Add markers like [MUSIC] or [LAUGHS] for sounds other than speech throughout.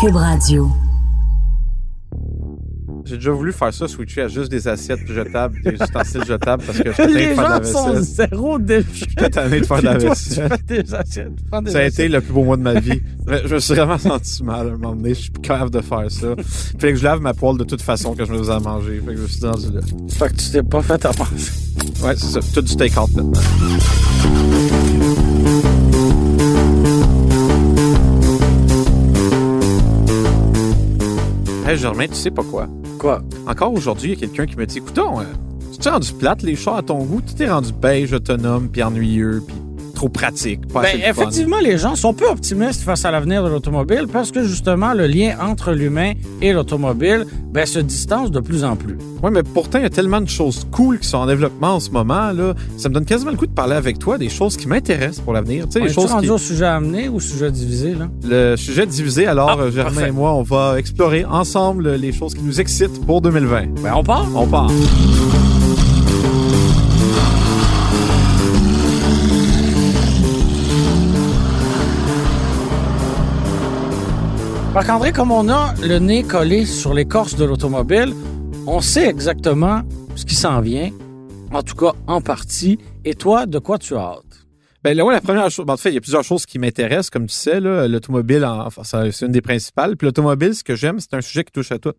Cube Radio. J'ai déjà voulu faire ça, switcher à juste des assiettes jetables, des ustensiles jetables, parce que je suis Les de faire de la gens sont vaisselle. zéro déchet. Je suis tanné de faire de la toi, vaisselle. tu fais des assiettes. tu prends des Ça a assiettes. été le plus beau mois de ma vie. Mais Je me suis vraiment senti mal à un moment donné. Je suis plus capable de faire ça. Fait que je lave ma poêle de toute façon quand je me faisais à manger. Fait que je me suis rendu là. Fait que tu t'es pas fait à manger. Ouais, c'est ça. Tout du take-out maintenant. Hey Germain, tu sais pas quoi? Quoi? Encore aujourd'hui, il y a quelqu'un qui me dit Écoutons, euh, tu t'es rendu plate, les chars à ton goût, tu t'es rendu beige, autonome, puis ennuyeux, puis trop pratique. Pas Ben, assez de fun. effectivement, les gens sont peu optimistes face à l'avenir de l'automobile parce que justement, le lien entre l'humain et l'automobile ben, se distance de plus en plus. Ouais, mais pourtant, il y a tellement de choses cool qui sont en développement en ce moment. Là. Ça me donne quasiment le coup de parler avec toi des choses qui m'intéressent pour l'avenir. Tu sais, On les est-tu choses rendu qui... au sujet amené ou au sujet divisé, là? Le sujet divisé, alors Ah, Germain parfait. et moi, on va explorer ensemble les choses qui nous excitent pour 2020. Ben, on part. On part. Marc-André, comme on a le nez collé sur l'écorce de l'automobile, on sait exactement ce qui s'en vient, en tout cas en partie. Et toi, de quoi tu as hâte? Ben là, ouais, la première chose, ben, en fait, il y a plusieurs choses qui m'intéressent, comme tu sais, l'automobile, en- enfin, c'est une des principales. Puis l'automobile, ce que j'aime, c'est un sujet qui touche à tout.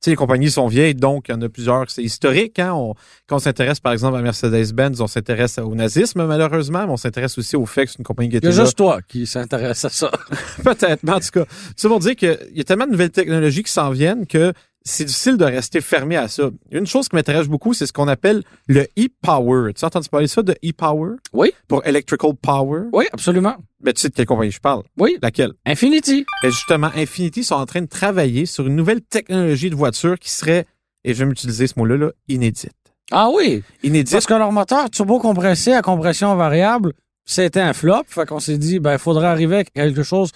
Tu sais, les compagnies sont vieilles, donc il y en a plusieurs. C'est historique. Hein? On- quand on s'intéresse, par exemple, à Mercedes-Benz, on s'intéresse au nazisme, malheureusement, mais on s'intéresse aussi au fait que c'est une compagnie qui Il y était là. juste toi qui s'intéresse à ça. [LAUGHS] Peut-être, mais en tout cas, c'est pour dire qu'il y a tellement de nouvelles technologies qui s'en viennent que c'est difficile de rester fermé à ça. Une chose qui m'intéresse beaucoup, c'est ce qu'on appelle le e-power. Tu as entendu parler de ça, de e-power? Oui. Pour electrical power? Oui, absolument. Ben, tu sais de quelle compagnie je parle? Oui, Laquelle? Infinity. Ben, justement, Infinity sont en train de travailler sur une nouvelle technologie de voiture qui serait, et je vais m'utiliser ce mot-là, là, inédite. Ah oui, Inédite. parce que leur moteur turbo-compressé à compression variable, c'était un flop. Fait qu'on s'est dit, ben, il faudrait arriver avec quelque chose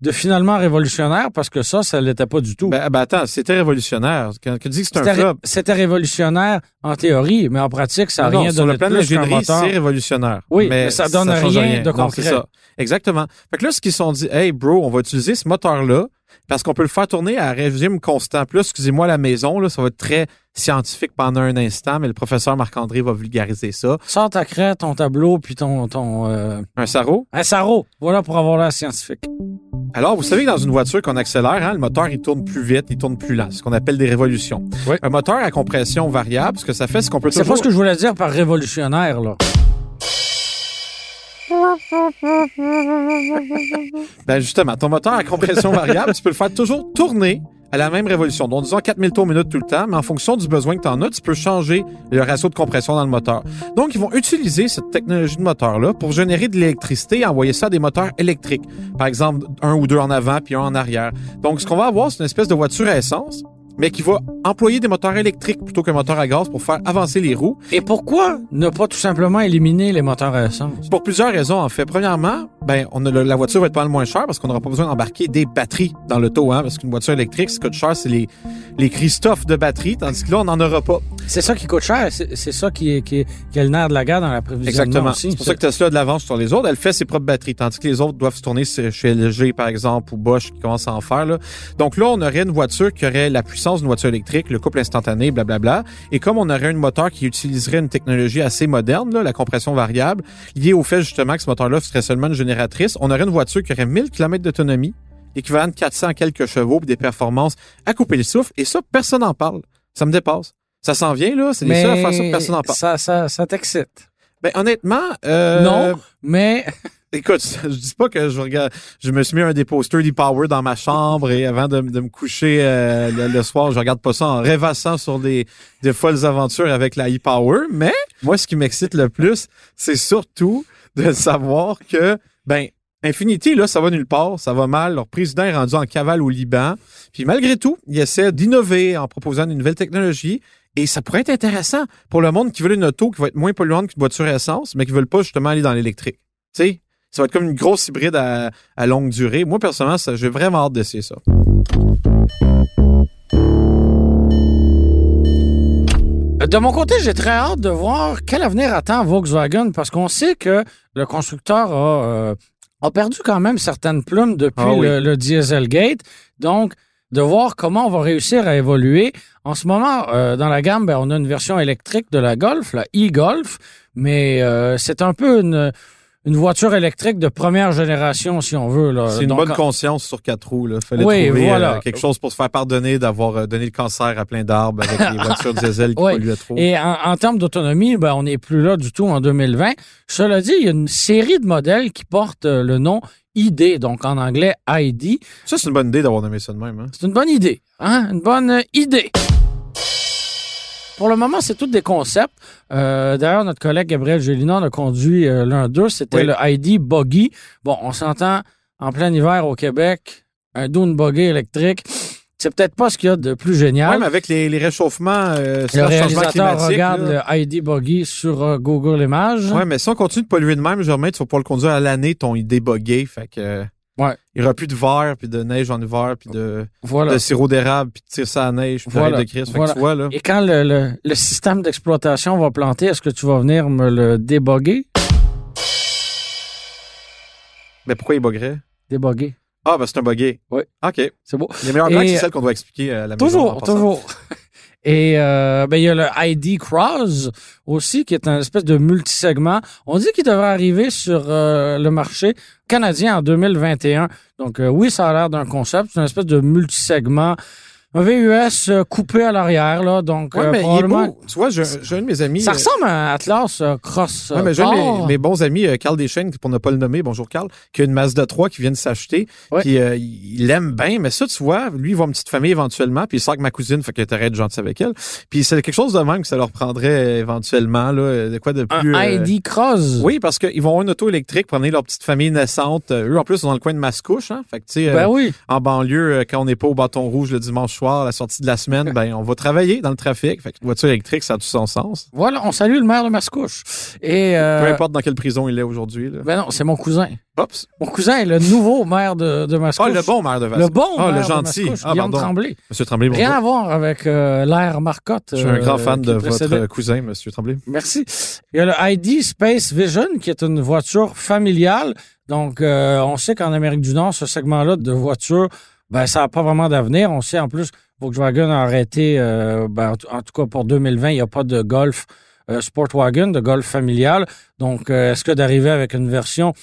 de finalement révolutionnaire parce que ça, ça l'était pas du tout. Ben, ben, attends, c'était révolutionnaire. Quand, tu dis que c'est un flop, C'était révolutionnaire en théorie, mais en pratique, ça n'a rien sur donné le plan de c'est révolutionnaire. Oui, mais ça donne rien de concret. ça. Exactement. Fait que là, ce qu'ils se sont dit, hey bro, on va utiliser ce moteur-là parce qu'on peut le faire tourner à régime constant. Là, excusez-moi, la maison, là, ça va être très scientifique pendant un instant, mais le professeur Marc-André va vulgariser ça. Sors ta craie, ton tableau, puis ton... ton euh, Un sarreau. Un sarreau. Voilà pour avoir l'air scientifique. Alors, vous savez que dans une voiture qu'on accélère, hein, le moteur, il tourne plus vite, il tourne plus lent. C'est ce qu'on appelle des révolutions. Oui. Un moteur à compression variable, ce que ça fait, c'est qu'on peut C'est pas ce que je voulais dire par révolutionnaire, là. Ben justement, ton moteur à compression variable, tu peux le faire toujours tourner à la même révolution. Donc, disons 4000 tours minute tout le temps, mais en fonction du besoin que tu en as, tu peux changer le ratio de compression dans le moteur. Donc, ils vont utiliser cette technologie de moteur-là pour générer de l'électricité et envoyer ça à des moteurs électriques. Par exemple, un ou deux en avant puis un en arrière. Donc, ce qu'on va avoir, c'est une espèce de voiture à essence, mais qui va employer des moteurs électriques plutôt qu'un moteur à gaz pour faire avancer les roues. Et pourquoi ne pas tout simplement éliminer les moteurs à essence? Pour plusieurs raisons, en fait. Premièrement, ben, on a le- la voiture va être pas mal moins chère parce qu'on n'aura pas besoin d'embarquer des batteries dans l'auto, hein, parce qu'une voiture électrique, ce qui coûte cher, c'est les, les Christophe de batterie, tandis que là, on n'en aura pas. C'est ça qui coûte cher. C'est ça qui est, qui, est, qui est le nerf de la guerre dans la prévision. Exactement. C'est pour ça que Tesla a de l'avance sur les autres. Elle fait ses propres batteries, tandis que les autres doivent se tourner chez LG, par exemple, ou Bosch, qui commence à en faire. Là. Donc là, on aurait une voiture qui aurait la puissance d'une voiture électrique, le couple instantané, blablabla. Et comme on aurait un moteur qui utiliserait une technologie assez moderne, là, la compression variable, liée au fait justement que ce moteur-là serait seulement une génératrice, on aurait une voiture qui aurait 1000 km d'autonomie, équivalent de 400 quelques chevaux, puis des performances à couper le souffle. Et ça, personne n'en parle. Ça me dépasse. Ça s'en vient, là? C'est les mais seuls à faire ça, personne n'en parle. ça, ça, ça t'excite. Ben, honnêtement, euh, Non, mais [LAUGHS] Écoute, je dis pas que je regarde, je me suis mis un des posters d'e-power dans ma chambre et avant de, de me coucher euh, le, le soir, je regarde pas ça en rêvassant sur des, des folles aventures avec la e-power. Mais moi, ce qui m'excite le plus, c'est surtout de savoir que, ben, Infinity, là, ça va nulle part, ça va mal. Leur président est rendu en cavale au Liban. Puis malgré tout, il essaie d'innover en proposant une nouvelle technologie. Et ça pourrait être intéressant pour le monde qui veut une auto qui va être moins polluante qu'une voiture à essence, mais qui veulent pas justement aller dans l'électrique. Tu sais, ça va être comme une grosse hybride à, à longue durée. Moi, personnellement, ça- j'ai vraiment hâte d'essayer ça. De mon côté, j'ai très hâte de voir quel avenir attend Volkswagen parce qu'on sait que le constructeur a, euh, a perdu quand même certaines plumes depuis Ah oui. le, le Dieselgate. Donc, de voir comment on va réussir à évoluer. En ce moment, euh, dans la gamme, ben, on a une version électrique de la Golf, la e-Golf, mais euh, c'est un peu une, une voiture électrique de première génération, si on veut. C'est une Donc, bonne conscience sur quatre roues. Là. Fallait Oui, trouver voilà. euh, quelque chose pour se faire pardonner d'avoir euh, donné le cancer à plein d'arbres avec les [LAUGHS] voitures diesel qui Oui. polluaient trop. Et en, en termes d'autonomie, ben, on n'est plus là du tout en 2020. Cela dit, il y a une série de modèles qui portent euh, le nom ID, donc en anglais ID. Ça, c'est une bonne idée d'avoir nommé ça de même. Hein? C'est une bonne idée, hein? Une bonne idée. Pour le moment, c'est tous des concepts. Euh, D'ailleurs, notre collègue Gabriel Gélina en a conduit euh, l'un d'eux. C'était Oui. le ID Buggy. Bon, on s'entend en plein hiver au Québec, un dune buggy électrique. C'est peut-être pas ce qu'il y a de plus génial. Mais avec les, les réchauffements, euh, le réalisateur regarde là. le ID Buggy sur euh, Google Images. Ouais, mais si on continue de polluer de même, Germain, tu vas pouvoir le conduire à l'année, ton idée buggée. Fait que, Ouais. il n'y aura plus de verre, puis de neige en hiver, puis de, Voilà. de sirop d'érable, puis de tire ça à neige, puis Voilà. de crise. Voilà. tu vois, là. Et quand le, le- le système d'exploitation va planter, est-ce que tu vas venir me le déboguer? Mais pourquoi il buggerait? Déboguer. Ah, ben c'est un buggé. Oui. OK. C'est beau. Les meilleures blagues, c'est celles qu'on doit expliquer à la maison. en Toujours, toujours. [LAUGHS] Et euh, ben, il y a le ID Cross aussi, qui est un espèce de multisegment. On dit qu'il devrait arriver sur euh, le marché canadien en 2021. Donc euh, oui, ça a l'air d'un concept. C'est une espèce de multisegment. Un VUS euh, coupé à l'arrière, là. Donc, Ouais, euh, mais il est beau. Tu vois, j'ai un de mes amis. Ça euh, ressemble à un Atlas euh, Cross. Ouais, mais j'ai un mes, mes bons amis, Carl Deschênes, pour ne pas le nommer, bonjour Carl, qui a une Mazda 3 qui vient de s'acheter. Ouais. Puis il l'aime bien, mais ça, tu vois, lui, il va une petite famille éventuellement, puis il sort avec ma cousine, fait qu'il est être gentil avec elle. Puis c'est quelque chose de même que ça leur prendrait éventuellement, là, de quoi de Un plus... euh, ID Cross. Oui, parce qu'ils vont avoir une auto électrique pour amener leur petite famille naissante. Eux, en plus, ils sont dans le coin de Mascouche, hein. Fait que, tu sais, Ben oui. en banlieue, quand on n'est pas au bâton rouge le dimanche soir, la sortie de la semaine, [LAUGHS] ben, on va travailler dans le trafic. Fait que voiture électrique, ça a tout son sens. Voilà, on salue le maire de Mascouche. Et euh, Peu importe dans quelle prison il est aujourd'hui, ben non, c'est mon cousin. Oups. Mon cousin est le nouveau maire de, de Mascouche. Ah, le bon maire de Vasco. Le bon Ah, maire le de gentil. Mascouche, Ah, Guillaume pardon. Tremblay. Monsieur Tremblay, bonjour. Rien à voir avec euh, l'air Marcotte. Je suis un euh, grand fan qui de précédait. votre cousin, Monsieur Tremblay. Merci. Il y a le ID Space Vision, qui est une voiture familiale. Donc, euh, on sait qu'en Amérique du Nord, ce segment-là de voitures, ben, ça n'a pas vraiment d'avenir. On sait en plus, Volkswagen a arrêté, euh, ben, en tout- cas pour 2020, il n'y a pas de Golf euh, Sportwagen, de Golf familial. Donc, euh, est-ce que d'arriver avec une version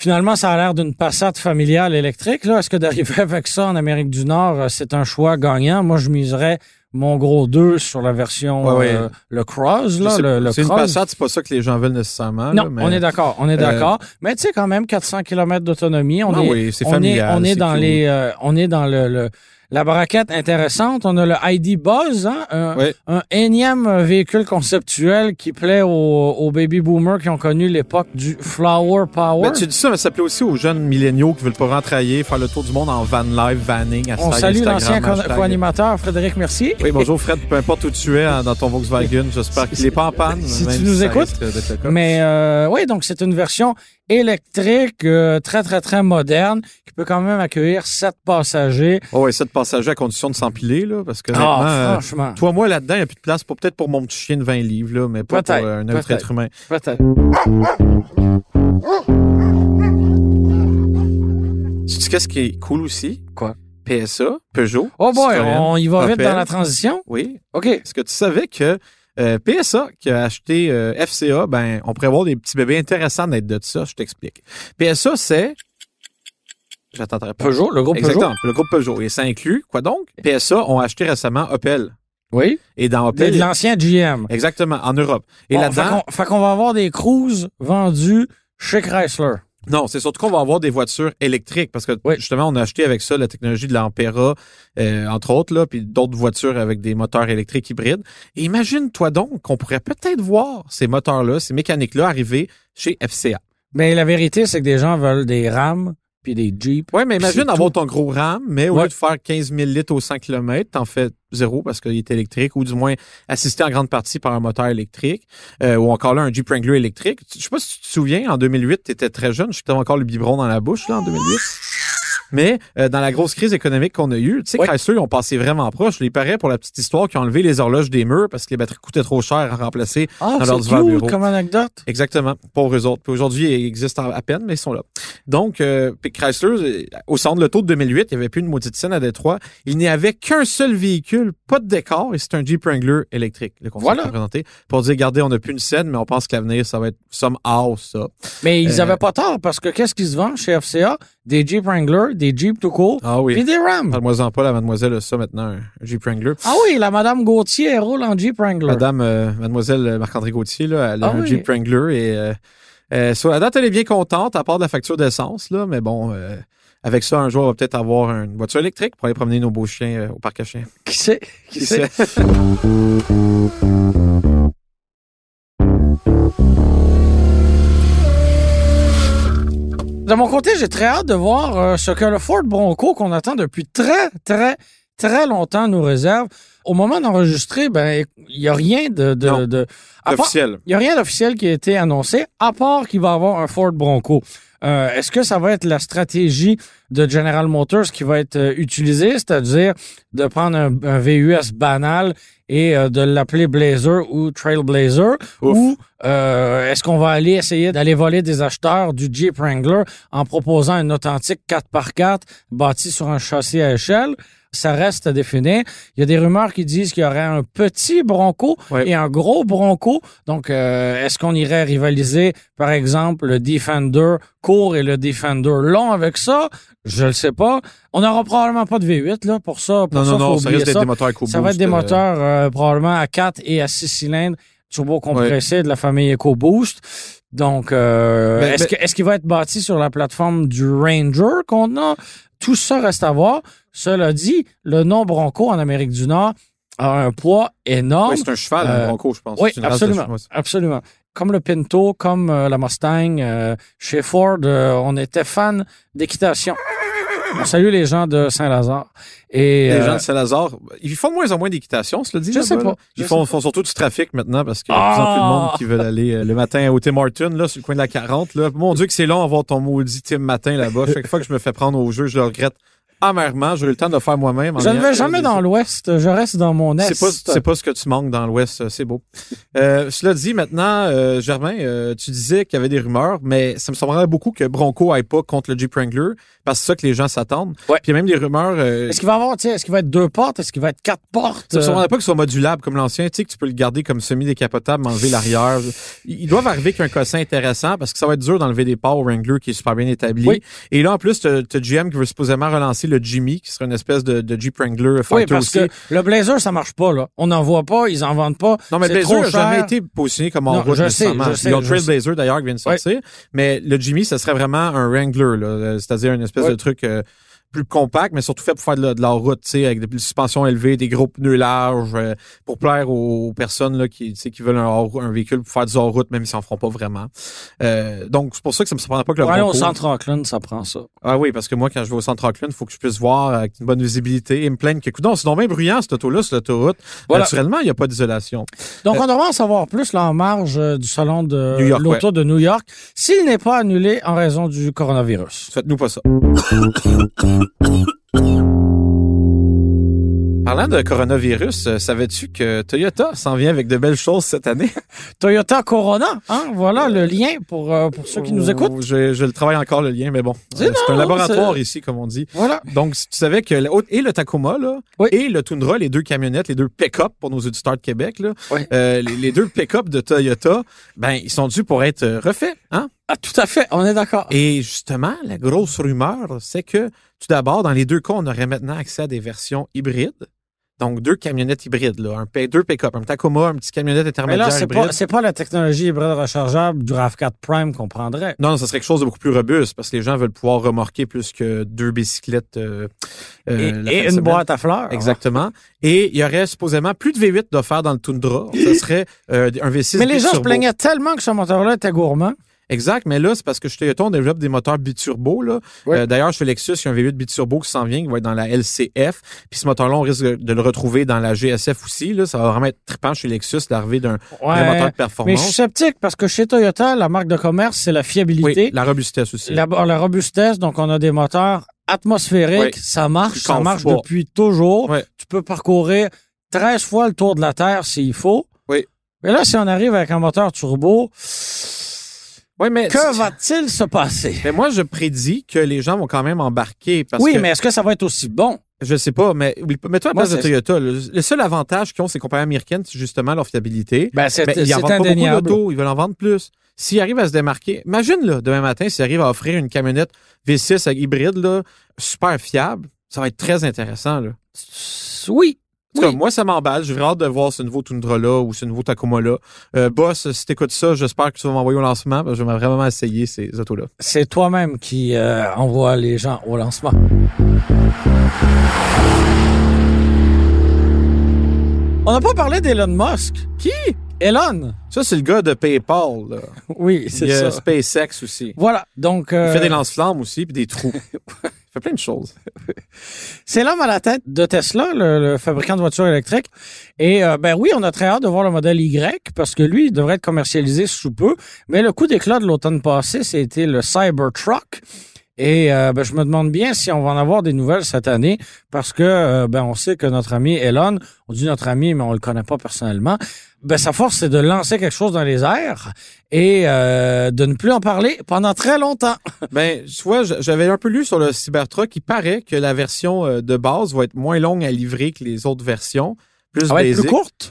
Finalement, ça a l'air d'une Passat familiale électrique. Là, est-ce que d'arriver [LAUGHS] avec ça en Amérique du Nord, euh, c'est un choix gagnant? Moi, je miserais mon gros 2 sur la version Ouais, ouais. euh, le Cross, là, le, le C'est une. Passat, c'est pas ça que les gens veulent nécessairement. Non, là, mais- on est d'accord, on est d'accord. Mais tu sais quand même 400 km d'autonomie, on Ah est oui, c'est on est on est dans cute. les euh, on est dans le, le- la braquette intéressante, on a le ID Buzz hein, un, Ouais. un énième véhicule conceptuel qui plaît aux, aux baby boomers qui ont connu l'époque du flower power. Ben, tu dis ça, mais ça plaît aussi aux jeunes milléniaux qui veulent pas rentrer, faire le tour du monde en van life, vanning, on salue l'ancien co-animateur Frédéric Mercier. Oui, bonjour Fred, peu importe où tu es hein, dans ton Volkswagen, j'espère qu'il est pas en panne. Si tu nous ça écoutes. Mais euh, oui, donc c'est une version électrique euh, très très très moderne qui peut quand même accueillir sept passagers. Oh, ouais, sept passagers à condition de s'empiler, là, parce que Ah, euh, franchement, toi, moi, là-dedans, il n'y a plus de place pour peut-être pour mon petit chien de 20 livres, là, mais pas pour euh, un autre être humain. peut-être. Tu sais qu'est-ce qui est cool aussi? Quoi? PSA, Peugeot. Oh boy, Citroën, on y va vite Opel. dans la transition? Oui. OK. Est-ce que tu savais que euh, PSA qui a acheté euh, FCA, ben, on pourrait avoir des petits bébés intéressants d'être de ça, je t'explique. PSA, c'est. J'attends ta réponse. Peugeot, le groupe Exactement, le groupe Peugeot. Et ça inclut, quoi donc? PSA ont acheté récemment Opel. Peugeot. Oui. Et dans Opel. de l'ancien GM. Exactement, en Europe. Et Bon, là-dedans. fait qu'on- Fait qu'on va avoir des cruises vendues chez Chrysler. Non, c'est surtout qu'on va avoir des voitures électriques parce que Oui. justement, on a acheté avec ça la technologie de l'Ampera, euh, entre autres, là, puis d'autres voitures avec des moteurs électriques hybrides. Et imagine-toi donc qu'on pourrait peut-être voir ces moteurs-là, ces mécaniques-là arriver chez FCA. Mais la vérité, c'est que des gens veulent des Ram puis des Jeep. Oui, mais imagine avoir ton gros RAM, mais au Ouais. lieu de faire 15 000 litres au 100 km, t'en fais zéro parce qu'il est électrique, ou du moins assisté en grande partie par un moteur électrique, euh, ou encore là, un Jeep Wrangler électrique. Je sais pas si tu te souviens, en 2008, tu étais très jeune, je t'avais encore le biberon dans la bouche, là, en 2008. Mais euh, dans la grosse crise économique qu'on a eue, tu sais, Oui. Chrysler, ils ont passé vraiment proche. Il paraît, pour la petite histoire, qu'ils ont enlevé les horloges des murs parce que les batteries coûtaient trop cher à remplacer Ah, dans leur divers bureau. comme anecdote. Exactement, pour eux autres. Puis aujourd'hui, ils existent à peine, mais ils sont là. Donc, euh, puis Chrysler, euh, au centre de l'auto de 2008, il n'y avait plus une maudite scène à Détroit. Il n'y avait qu'un seul véhicule, pas de décor, et c'est un Jeep Wrangler électrique, le Voilà. présenté, pour dire, regardez, on n'a plus une scène, mais on pense que l'avenir, ça va être some house, ça. Mais ils Euh, avaient pas tort parce que qu'est-ce qui se vend chez FCA? Des Jeep Wrangler, des Jeep tout court, Ah oui. puis des Ram. Parle-moi-en pas, la mademoiselle a ça maintenant, un Jeep Wrangler. Ah oui, la Madame Gauthier elle roule en Jeep Wrangler. Madame, euh, mademoiselle Marc-André Gauthier, là, elle a Ah un oui. Jeep Wrangler et euh, euh, sur la date, elle est bien contente, à part de la facture d'essence, là, mais bon, euh, avec ça, un jour, on va peut-être avoir une voiture électrique pour aller promener nos beaux chiens au parc à chiens. Qui sait? Qui, sait? [LAUGHS] De mon côté, j'ai très hâte de voir euh, ce que le Ford Bronco qu'on attend depuis très, très, très longtemps nous réserve. Au moment d'enregistrer, ben, il n'y a rien de, de, Non. de- à part- Officiel. il n'y a rien d'officiel qui a été annoncé, à part qu'il va avoir un Ford Bronco. Euh, Est-ce que ça va être la stratégie de General Motors qui va être euh, utilisée, c'est-à-dire de prendre un, un VUS banal et euh, de l'appeler Blazer ou Trailblazer, Ouf. ou euh, est-ce qu'on va aller essayer d'aller voler des acheteurs du Jeep Wrangler en proposant un authentique 4x4 bâti sur un châssis à échelle? Ça reste à définir. Il y a des rumeurs qui disent qu'il y aurait un petit Bronco Ouais. et un gros Bronco. Donc, euh, est-ce qu'on irait rivaliser, par exemple, le Defender court et le Defender long avec ça? Je le sais pas. On n'aura probablement pas de V8 là pour ça. Pour Non, ça, non, non, ça risque d'être des moteurs EcoBoost. ça va être des moteurs euh, probablement à 4 et à 6 cylindres turbo compressés de la famille EcoBoost. Donc, euh, est-ce mais- que- est-ce qu'il va être bâti sur la plateforme du Ranger qu'on a? Tout ça reste à voir. Cela dit, le nom Bronco en Amérique du Nord a un poids énorme. c'est un cheval, Euh, un Bronco, je pense. oui, absolument. Absolument. Comme le Pinto, comme euh, la Mustang, euh, chez Ford, euh, on était fan d'équitation. On salue les gens de Saint-Lazare. Et Les gens de Saint-Lazare, ils font de moins en moins d'équitation, cela dit. Je sais pas. Ils font, surtout du trafic maintenant parce qu'il y a de plus en plus de Ah! monde qui veulent aller le matin au Tim Hortons, là, sur le coin de la 40. Là. Mon Dieu, que c'est long à voir ton maudit Tim matin là-bas. Chaque fois que je me fais prendre au jeu, je le regrette amèrement. J'aurais eu le temps de le faire moi-même. je ne vais jamais dans l'Ouest, je reste dans mon Est. C'est pas, c'est pas ce que tu manques dans l'Ouest, euh, c'est beau. Euh, cela dit, maintenant, euh, Germain, euh, tu disais qu'il y avait des rumeurs, mais ça me semblerait beaucoup que Bronco aille pas contre le Jeep Wrangler, parce que c'est ça que les gens s'attendent. Ouais. Puis il y a même des rumeurs... euh, Est-ce qu'il va avoir, tu sais, est-ce qu'il va être deux portes? Est-ce qu'il va être quatre portes? ça me semblerait pas que ce soit modulable comme l'ancien, tu sais, que tu peux le garder comme semi-décapotable, enlever l'arrière. Ils doivent arriver avec un cossin intéressant parce que ça va être dur d'enlever des parts au Wrangler qui est super bien établi. Oui. Et là, en plus, t'as t'as GM qui veut supposément relancer le Jimmy, qui serait une espèce de, de Jeep Wrangler oui, Fighter parce aussi. que le Blazer, ça marche pas, là. On n'en voit pas, ils en vendent pas. Non, mais c'est Blazer n'a jamais été positionné comme en route je sais, sais, le je Trailblazer d'ailleurs qui vient de sortir, mais le Jimmy, ça serait vraiment un Wrangler, là, euh, c'est-à-dire une espèce de truc euh, plus compact, mais surtout fait pour faire de la, de la route, tu sais, avec des suspensions élevées, des gros pneus larges, euh, pour plaire aux, aux personnes là, qui, tu sais, qui veulent un, hors- un véhicule pour faire du hors-route, même s'ils en feront pas vraiment. Euh, donc, c'est pour ça que ça me surprend pas que le aller au centre Auckland, ça prend ça. Ah oui, parce que moi, quand je vais au centre Auckland, il faut que je puisse voir avec une bonne visibilité et me plaindre que, coudonc, c'est donc bien bruyant, cette auto-là, sur l'autoroute. Voilà. Naturellement, il n'y a pas d'isolation. Donc, on devrait en savoir plus là, en marge euh, du salon de l'auto de New York, s'il n'est pas annulé en raison du coronavirus. Faites-nous pas ça. [LAUGHS] Parlant de coronavirus, euh, savais-tu que Toyota s'en vient avec de belles choses cette année? [LAUGHS] Toyota Corona, hein? Voilà le lien pour, euh, pour ceux qui nous écoutent. Je, je le travaille encore le lien, mais bon. C'est un laboratoire ici, comme on dit. Voilà. Donc, si tu savais que le- et le Tacoma là, Oui. et le Tundra, les deux camionnettes, les deux pick-up pour nos auditeurs de Québec, là, Oui. euh, les, les deux pick-up de Toyota, ben ils sont dus pour être refaits, hein? Ah, tout à fait, on est d'accord. Et justement, la grosse rumeur, c'est que tout d'abord, dans les deux cas, on aurait maintenant accès à des versions hybrides. Donc, deux camionnettes hybrides, là, un deux pick-up, un Tacoma, un petit camionnette Mais intermédiaire là, c'est pas, c'est pas la technologie hybride rechargeable du RAV4 Prime qu'on prendrait. Non, non, ça serait quelque chose de beaucoup plus robuste parce que les gens veulent pouvoir remorquer plus que deux bicyclettes. euh, euh, et une semaine. boîte à fleurs. Exactement. Et il y aurait supposément plus de V8 d'offert dans le Tundra. Ça serait euh, un V6 Mais les gens se plaignaient tellement que ce moteur-là était gourmand. Exact, mais là, c'est parce que chez Toyota, on développe des moteurs biturbo. Là. Euh, D'ailleurs, chez Lexus, il y a un V8 biturbo qui s'en vient, qui va être dans la LCF. Puis ce moteur-là, on risque de le retrouver dans la GSF aussi. Là. Ça va vraiment être trippant chez Lexus, l'arrivée d'un moteur de Ouais. Mais je performance. suis sceptique parce que chez Toyota, la marque de commerce, c'est la Oui, fiabilité, la robustesse aussi. la, la robustesse. Donc, on a des moteurs atmosphérique, Oui. ça marche, ça marche pas. depuis toujours. Tu peux parcourir 13 fois le tour de la Terre s'il faut. Oui. Mais là, si on arrive avec un moteur turbo, Mais, que va-t-il se passer? mais moi, je prédis que les gens vont quand même embarquer parce oui, que mais est-ce que ça va être aussi bon? je sais pas, mais mets-toi à la place de Toyota. Le, le seul avantage qu'ils ont, ces compagnies américaines, c'est justement leur fiabilité. Ben, c'est Mais ils en c'est vendent pas beaucoup d'autos, ils veulent en vendre plus. S'ils arrivent à se démarquer, imagine là, demain matin, s'ils arrivent à offrir une camionnette V6 avec hybride là, super fiable, ça va être très intéressant. Là. Oui. En tout cas, Oui. moi, ça m'emballe. J'ai vraiment hâte de voir ce nouveau Tundra-là ou ce nouveau Tacoma-là. Euh, boss, si t'écoutes ça, j'espère que tu vas m'envoyer au lancement. parce que J'aimerais vraiment essayer ces autos-là. C'est toi-même qui euh, envoie les gens au lancement. On n'a pas parlé d'Elon Musk. Qui? Elon. Ça, c'est le gars de PayPal. Là. [LAUGHS] Oui, Il c'est y a ça. SpaceX aussi. Voilà. Donc, Il euh, fait des lance-flammes aussi, puis des trous. [LAUGHS] Plein de choses. [LAUGHS] c'est l'homme à la tête de Tesla, le, le fabricant de voitures électriques. Et euh, ben oui, on a très hâte de voir le modèle Y parce que lui, il devrait être commercialisé sous peu. Mais le coup d'éclat de l'automne passé, c'était le Cybertruck. Et euh, ben, je me demande bien si on va en avoir des nouvelles cette année parce que euh, ben on sait que notre ami Elon, on dit notre ami mais on le connaît pas personnellement, ben sa force c'est de lancer quelque chose dans les airs et euh, de ne plus en parler pendant très longtemps. [LAUGHS] Ben, tu vois, j- j'avais un peu lu sur le Cybertruck. Il paraît que la version euh, de base va être moins longue à livrer que les autres versions. Plus Ça va être plus courte.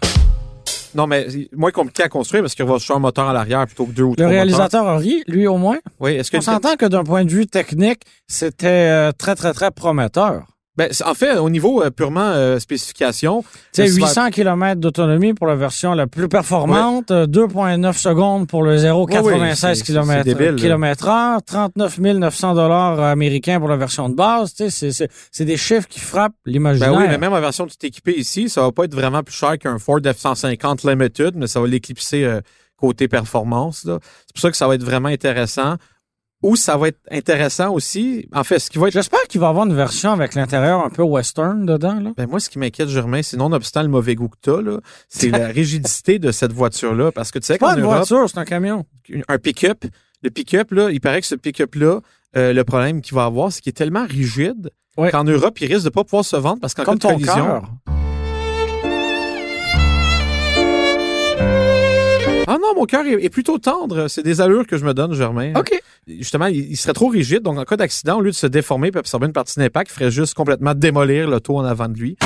Non, mais moins compliqué à construire parce qu'il va acheter un moteur à l'arrière plutôt que deux ou Le trois réalisateur a ri, lui au moins. moteurs. Oui, est-ce que On s'entend que d'un point de vue technique, c'était euh, très, très, très prometteur. Ben, en fait, au niveau euh, purement euh, spécification, Tu sais, le Cyber- 800 km d'autonomie pour la version la plus performante, euh, 2,9 secondes pour le 0,96 Ouais, ouais, c'est- c'est km, débile, kilomètre heure, 39 900 dollars américains pour la version de base. Tu sais, c'est- des chiffres qui frappent ben l'imaginaire. oui, mais même en version tout équipée ici, ça va pas être vraiment plus cher qu'un Ford F-150 Limited, mais ça va l'éclipser euh, côté performance. C'est pour ça que ça va être vraiment intéressant. Ou ça va être intéressant aussi. En fait, ce qui va être J'espère qu'il va avoir une version avec l'intérieur un peu western dedans. Là. Ben moi, ce qui m'inquiète, Germain, c'est nonobstant le mauvais goût que t'as, c'est la [LAUGHS] rigidité de cette voiture-là. Parce que tu sais C'est pas qu'en une Europe, voiture, c'est un camion. un pick-up, le pick-up, là, il paraît que ce pick-up-là, euh, le problème qu'il va avoir, c'est qu'il est tellement rigide Ouais. qu'en Europe, il risque de pas pouvoir se vendre parce qu'en cas de collision. cœur. Ah non, mon cœur est plutôt tendre. C'est des allures que je me donne, Germain. OK. Justement, il, il serait trop rigide. Donc, en cas d'accident, au lieu de se déformer et absorber une partie d'impact, il ferait juste complètement démolir l'auto en avant de lui.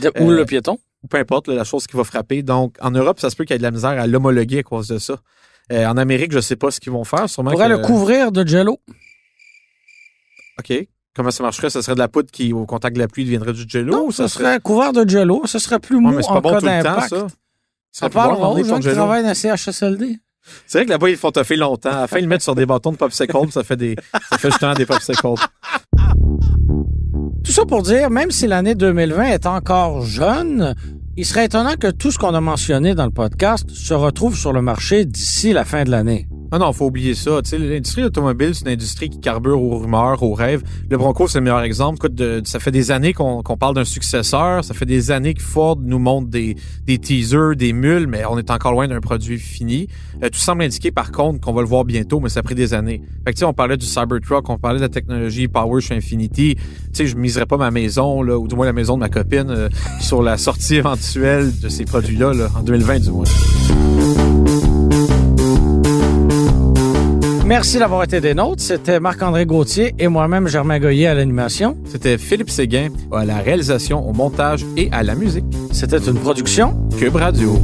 De- Ou Euh, le piéton? ou peu importe là, la chose qui va frapper. Donc, en Europe, ça se peut qu'il y ait de la misère à l'homologuer à cause de ça. Euh, en Amérique, je sais pas ce qu'ils vont faire. Sûrement On pourrait que- le couvrir de jello. OK. Comment ça marcherait? Ça serait de la poudre qui, au contact de la pluie, deviendrait du jello? Non, ou ça serait couvert de jello. Ce serait plus Ouais, mou mais c'est en pas bon cas tout le temps, ça. Ça parle ton gens qui jello. travaillent dans CHSLD. C'est vrai que là-bas, ils font toffer longtemps. À la fin, ils le mettent sur des bâtons de popsicle, ça fait des, ça fait justement des popsicles. Tout ça pour dire, même si l'année 2020 est encore jeune, il serait étonnant que tout ce qu'on a mentionné dans le podcast se retrouve sur le marché d'ici la fin de l'année. Ah non, faut oublier ça. L'industrie automobile, c'est une industrie qui carbure aux rumeurs, aux rêves. Le Bronco, c'est le meilleur exemple. Ça fait des années qu'on parle d'un successeur. Ça fait des années que Ford nous montre des, des teasers, des mules, mais on est encore loin d'un produit fini. Euh, tout semble indiquer, par contre, qu'on va le voir bientôt, mais ça a pris des années. Fait que, on parlait du Cybertruck, on parlait de la technologie Power chez Infinity. Sais, je miserais pas ma maison, là, ou du moins la maison de ma copine, euh, [LAUGHS] sur la sortie éventuelle de ces produits-là, là, en 2020 du moins. Merci d'avoir été des nôtres. C'était Marc-André Gauthier et moi-même Germain Goyer à l'animation. C'était Philippe Séguin à la réalisation, au montage et à la musique. C'était une production Cube Radio.